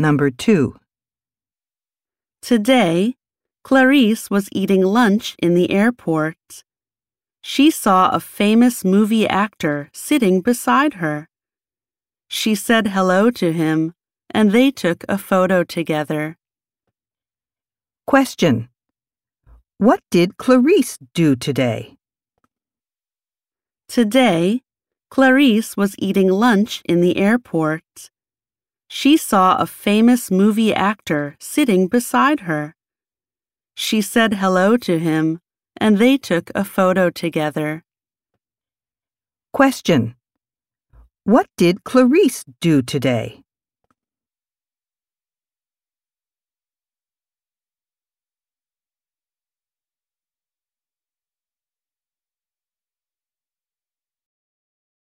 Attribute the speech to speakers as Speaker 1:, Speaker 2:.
Speaker 1: Number 2.
Speaker 2: Today, Clarice was eating lunch in the airport. She saw a famous movie actor sitting beside her. She said hello to him, and they took a photo together.
Speaker 1: Question. What did Clarice do today?
Speaker 2: Today, Clarice was eating lunch in the airport. She saw a famous movie actor sitting beside her. She said hello to him, and they took a photo together.
Speaker 1: Question. What did Clarice do today?